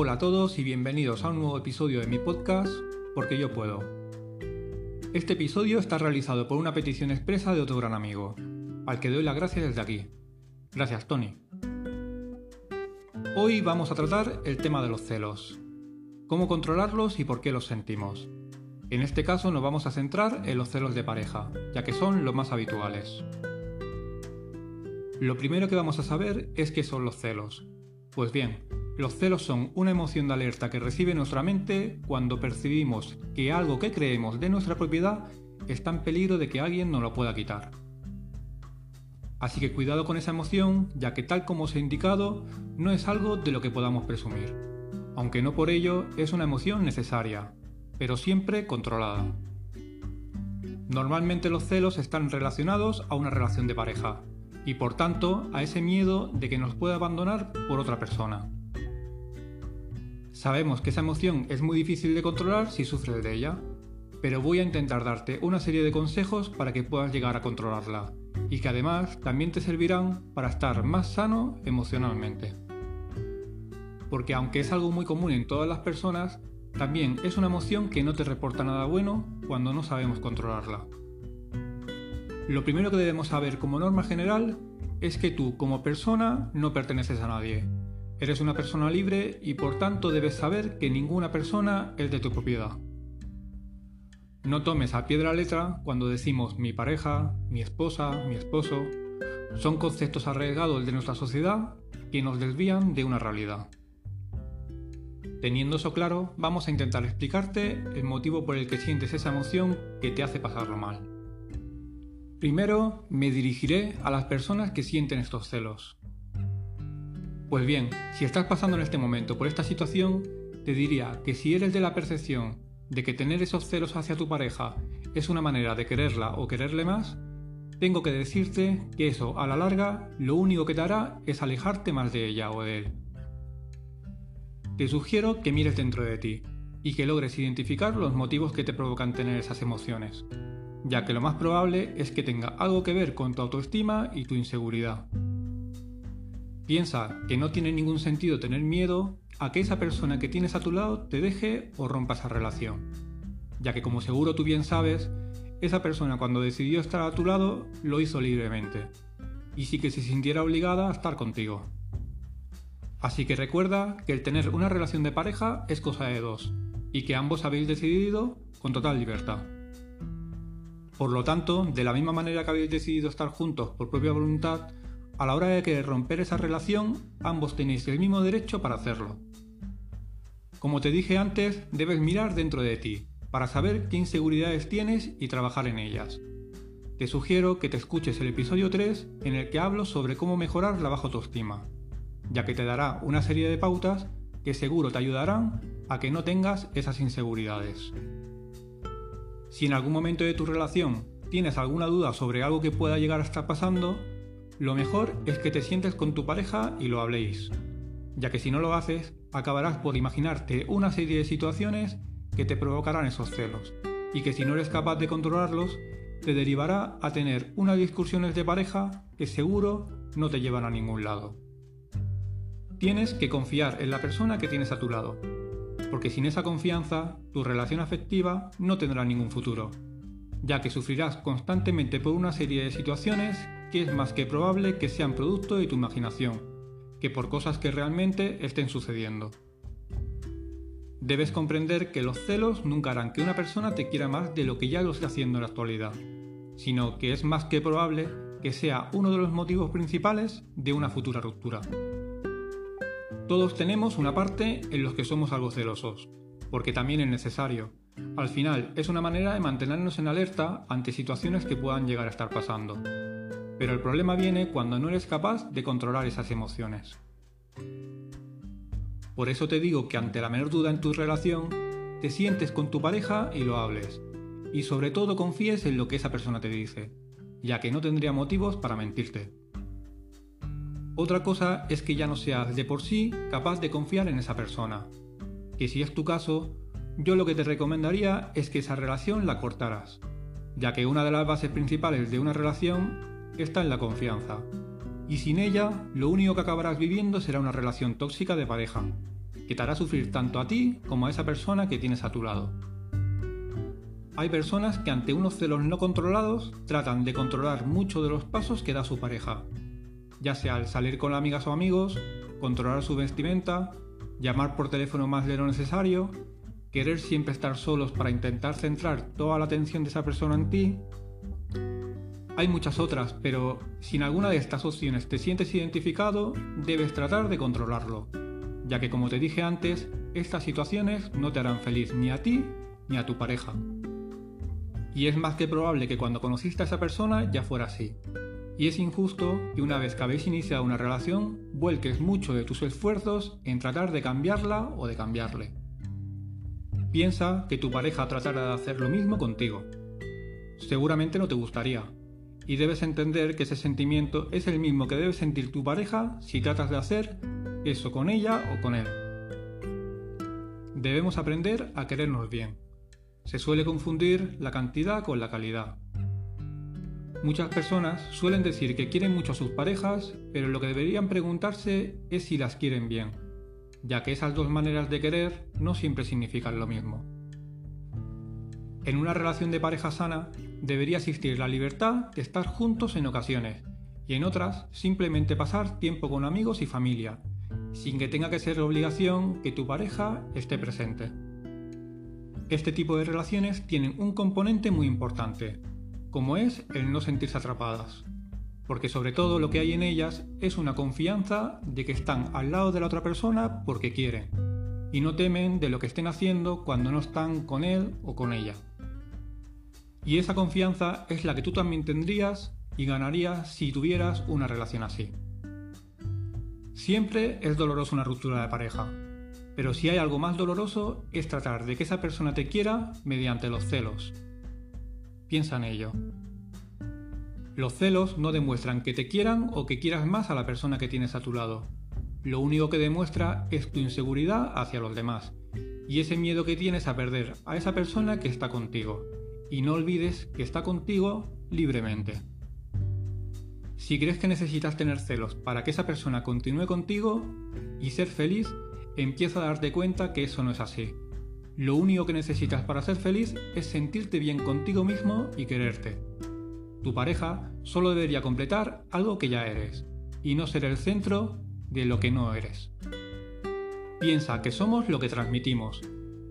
Hola a todos y bienvenidos a un nuevo episodio de mi podcast Porque yo puedo. Este episodio está realizado por una petición expresa de otro gran amigo, al que doy las gracias desde aquí. Gracias, Tony. Hoy vamos a tratar el tema de los celos, cómo controlarlos y por qué los sentimos. En este caso nos vamos a centrar en los celos de pareja, ya que son los más habituales. Lo primero que vamos a saber es qué son los celos. Pues bien, los celos son una emoción de alerta que recibe nuestra mente cuando percibimos que algo que creemos de nuestra propiedad está en peligro de que alguien nos lo pueda quitar. Así que cuidado con esa emoción, ya que tal como os he indicado, no es algo de lo que podamos presumir, aunque no por ello es una emoción necesaria, pero siempre controlada. Normalmente los celos están relacionados a una relación de pareja, y por tanto a ese miedo de que nos pueda abandonar por otra persona. Sabemos que esa emoción es muy difícil de controlar si sufres de ella, pero voy a intentar darte una serie de consejos para que puedas llegar a controlarla y que además también te servirán para estar más sano emocionalmente. Porque aunque es algo muy común en todas las personas, también es una emoción que no te reporta nada bueno cuando no sabemos controlarla. Lo primero que debemos saber como norma general es que tú como persona no perteneces a nadie Eres una persona libre y por tanto debes saber que ninguna persona es de tu propiedad. No tomes a piedra letra cuando decimos mi pareja, mi esposa, mi esposo. Son conceptos arriesgados de nuestra sociedad que nos desvían de una realidad. Teniendo eso claro, vamos a intentar explicarte el motivo por el que sientes esa emoción que te hace pasarlo mal. Primero, me dirigiré a las personas que sienten estos celos. Pues bien, si estás pasando en este momento por esta situación, te diría que si eres de la percepción de que tener esos celos hacia tu pareja es una manera de quererla o quererle más, tengo que decirte que eso a la larga lo único que te hará es alejarte más de ella o de él. Te sugiero que mires dentro de ti y que logres identificar los motivos que te provocan tener esas emociones, ya que lo más probable es que tenga algo que ver con tu autoestima y tu inseguridad. Piensa que no tiene ningún sentido tener miedo a que esa persona que tienes a tu lado te deje o rompa esa relación, ya que como seguro tú bien sabes, esa persona cuando decidió estar a tu lado lo hizo libremente, y sí que se sintiera obligada a estar contigo. Así que recuerda que el tener una relación de pareja es cosa de dos, y que ambos habéis decidido con total libertad. Por lo tanto, de la misma manera que habéis decidido estar juntos por propia voluntad, a la hora de querer romper esa relación, ambos tenéis el mismo derecho para hacerlo. Como te dije antes, debes mirar dentro de ti, para saber qué inseguridades tienes y trabajar en ellas. Te sugiero que te escuches el episodio 3 en el que hablo sobre cómo mejorar la baja autoestima, ya que te dará una serie de pautas que seguro te ayudarán a que no tengas esas inseguridades. Si en algún momento de tu relación tienes alguna duda sobre algo que pueda llegar a estar pasando, lo mejor es que te sientes con tu pareja y lo habléis, ya que si no lo haces, acabarás por imaginarte una serie de situaciones que te provocarán esos celos, y que si no eres capaz de controlarlos, te derivará a tener unas discusiones de pareja que seguro no te llevan a ningún lado. Tienes que confiar en la persona que tienes a tu lado, porque sin esa confianza, tu relación afectiva no tendrá ningún futuro, ya que sufrirás constantemente por una serie de situaciones que es más que probable que sean producto de tu imaginación, que por cosas que realmente estén sucediendo. Debes comprender que los celos nunca harán que una persona te quiera más de lo que ya lo está haciendo en la actualidad, sino que es más que probable que sea uno de los motivos principales de una futura ruptura. Todos tenemos una parte en los que somos algo celosos, porque también es necesario. Al final es una manera de mantenernos en alerta ante situaciones que puedan llegar a estar pasando. Pero el problema viene cuando no eres capaz de controlar esas emociones. Por eso te digo que ante la menor duda en tu relación, te sientes con tu pareja y lo hables. Y sobre todo confíes en lo que esa persona te dice, ya que no tendría motivos para mentirte. Otra cosa es que ya no seas de por sí capaz de confiar en esa persona. Que si es tu caso, yo lo que te recomendaría es que esa relación la cortaras, ya que una de las bases principales de una relación está en la confianza. Y sin ella, lo único que acabarás viviendo será una relación tóxica de pareja. que te hará sufrir tanto a ti como a esa persona que tienes a tu lado. Hay personas que ante unos celos no controlados tratan de controlar mucho de los pasos que da su pareja, ya sea al salir con amigas o amigos, controlar su vestimenta, llamar por teléfono más de lo necesario, querer siempre estar solos para intentar centrar toda la atención de esa persona en ti. Hay muchas otras, pero si en alguna de estas opciones te sientes identificado, debes tratar de controlarlo, ya que como te dije antes, estas situaciones no te harán feliz ni a ti ni a tu pareja. Y es más que probable que cuando conociste a esa persona ya fuera así. Y es injusto que una vez que habéis iniciado una relación, vuelques mucho de tus esfuerzos en tratar de cambiarla o de cambiarle. Piensa que tu pareja tratará de hacer lo mismo contigo. Seguramente no te gustaría, y debes entender que ese sentimiento es el mismo que debe sentir tu pareja si tratas de hacer eso con ella o con él. Debemos aprender a querernos bien. Se suele confundir la cantidad con la calidad. Muchas personas suelen decir que quieren mucho a sus parejas, pero lo que deberían preguntarse es si las quieren bien, ya que esas dos maneras de querer no siempre significan lo mismo. En una relación de pareja sana debería existir la libertad de estar juntos en ocasiones y en otras simplemente pasar tiempo con amigos y familia, sin que tenga que ser obligación que tu pareja esté presente. Este tipo de relaciones tienen un componente muy importante, como es el no sentirse atrapadas, porque sobre todo lo que hay en ellas es una confianza de que están al lado de la otra persona porque quieren, y no temen de lo que estén haciendo cuando no están con él o con ella. Y esa confianza es la que tú también tendrías y ganarías si tuvieras una relación así. Siempre es doloroso una ruptura de pareja, pero si hay algo más doloroso es tratar de que esa persona te quiera mediante los celos, Piensa en ello. Los celos no demuestran que te quieran o que quieras más a la persona que tienes a tu lado. Lo único que demuestra es tu inseguridad hacia los demás y ese miedo que tienes a perder a esa persona que está contigo. Y no olvides que está contigo libremente. Si crees que necesitas tener celos para que esa persona continúe contigo y ser feliz, empieza a darte cuenta que eso no es así. Lo único que necesitas para ser feliz es sentirte bien contigo mismo y quererte. Tu pareja solo debería completar algo que ya eres, y no ser el centro de lo que no eres. Piensa que somos lo que transmitimos,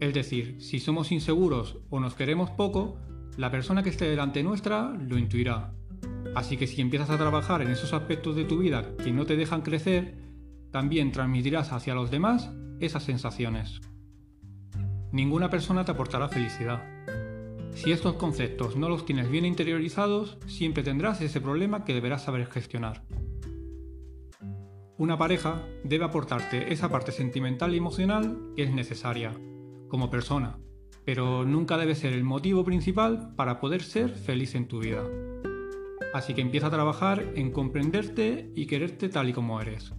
es decir, si somos inseguros o nos queremos poco, la persona que esté delante nuestra lo intuirá. Así que si empiezas a trabajar en esos aspectos de tu vida que no te dejan crecer, también transmitirás hacia los demás esas sensaciones. Ninguna persona te aportará felicidad. Si estos conceptos no los tienes bien interiorizados, siempre tendrás ese problema que deberás saber gestionar. Una pareja debe aportarte esa parte sentimental y emocional que es necesaria, como persona, pero nunca debe ser el motivo principal para poder ser feliz en tu vida. Así que empieza a trabajar en comprenderte y quererte tal y como eres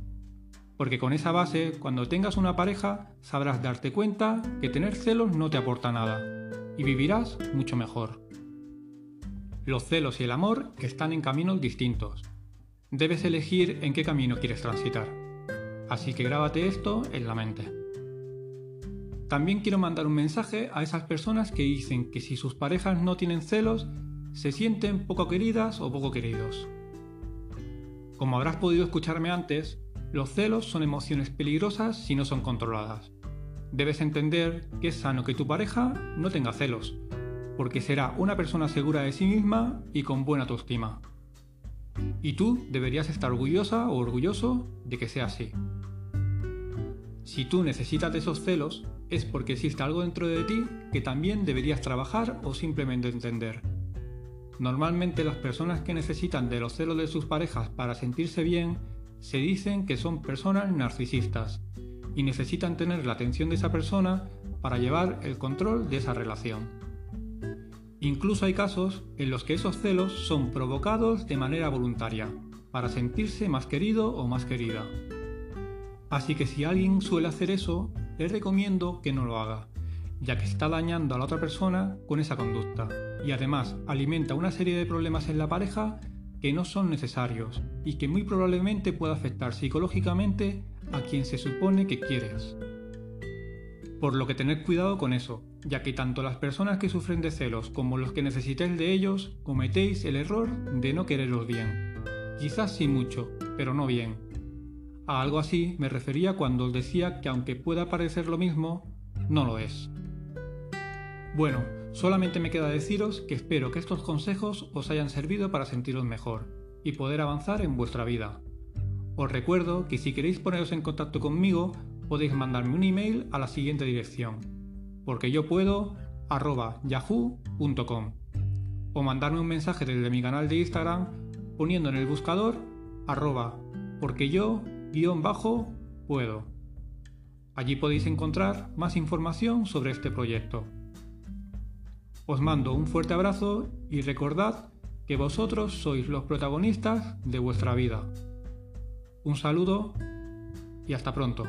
porque con esa base, cuando tengas una pareja, sabrás darte cuenta que tener celos no te aporta nada y vivirás mucho mejor. Los celos y el amor están en caminos distintos. Debes elegir en qué camino quieres transitar. Así que grábate esto en la mente. También quiero mandar un mensaje a esas personas que dicen que si sus parejas no tienen celos, se sienten poco queridas o poco queridos. Como habrás podido escucharme antes, los celos son emociones peligrosas si no son controladas. Debes entender que es sano que tu pareja no tenga celos, porque será una persona segura de sí misma y con buena autoestima. Y tú deberías estar orgullosa o orgulloso de que sea así. Si tú necesitas de esos celos, es porque existe algo dentro de ti que también deberías trabajar o simplemente entender. Normalmente las personas que necesitan de los celos de sus parejas para sentirse bien se dicen que son personas narcisistas y necesitan tener la atención de esa persona para llevar el control de esa relación. Incluso hay casos en los que esos celos son provocados de manera voluntaria, para sentirse más querido o más querida. Así que si alguien suele hacer eso, le recomiendo que no lo haga, ya que está dañando a la otra persona con esa conducta, y además alimenta una serie de problemas en la pareja que no son necesarios y que muy probablemente pueda afectar psicológicamente a quien se supone que quieres. Por lo que tened cuidado con eso, ya que tanto las personas que sufren de celos como los que necesitéis de ellos cometéis el error de no quereros bien. Quizás sí mucho, pero no bien. A algo así me refería cuando os decía que aunque pueda parecer lo mismo, no lo es. Bueno, solamente me queda deciros que espero que estos consejos os hayan servido para sentiros mejor y poder avanzar en vuestra vida. Os recuerdo que si queréis poneros en contacto conmigo, podéis mandarme un email a la siguiente dirección, porque yo puedo o mandarme un mensaje desde mi canal de Instagram poniendo en el buscador arroba porque yo guion bajo puedo. Allí podéis encontrar más información sobre este proyecto. Os mando un fuerte abrazo y recordad que vosotros sois los protagonistas de vuestra vida. Un saludo y hasta pronto.